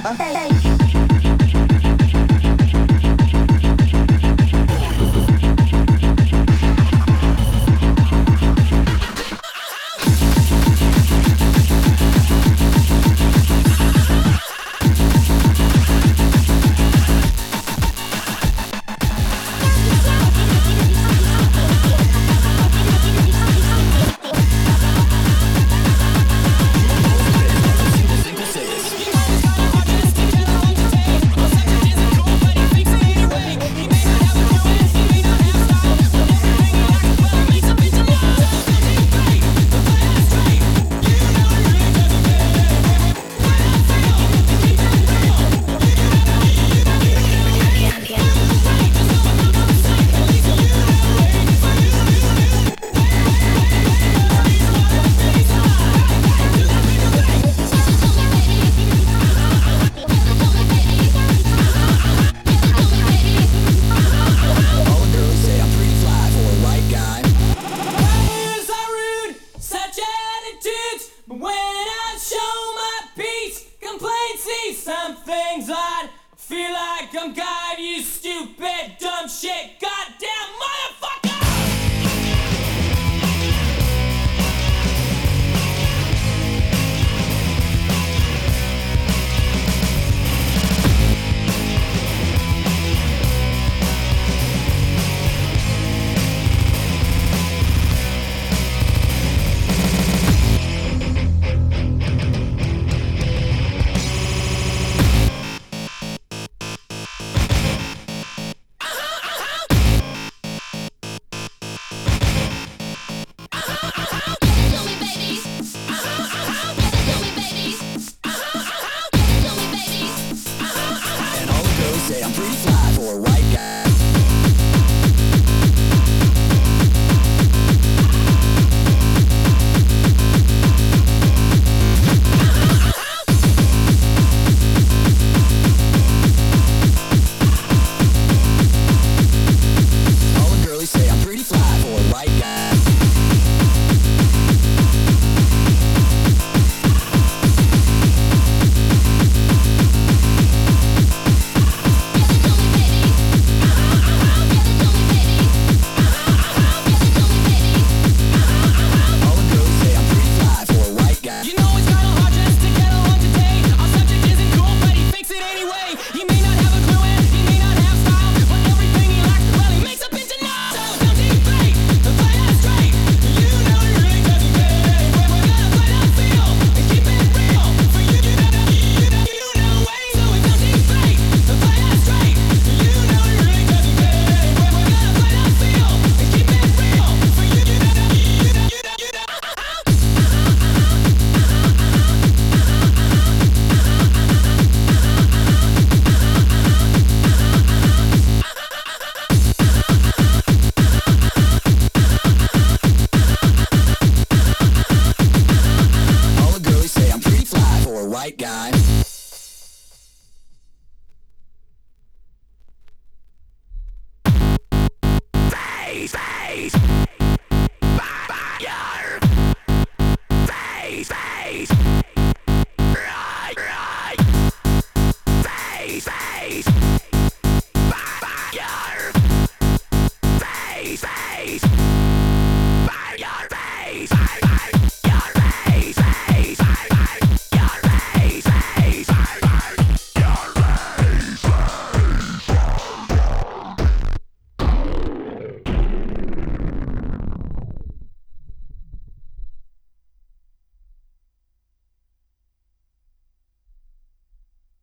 带带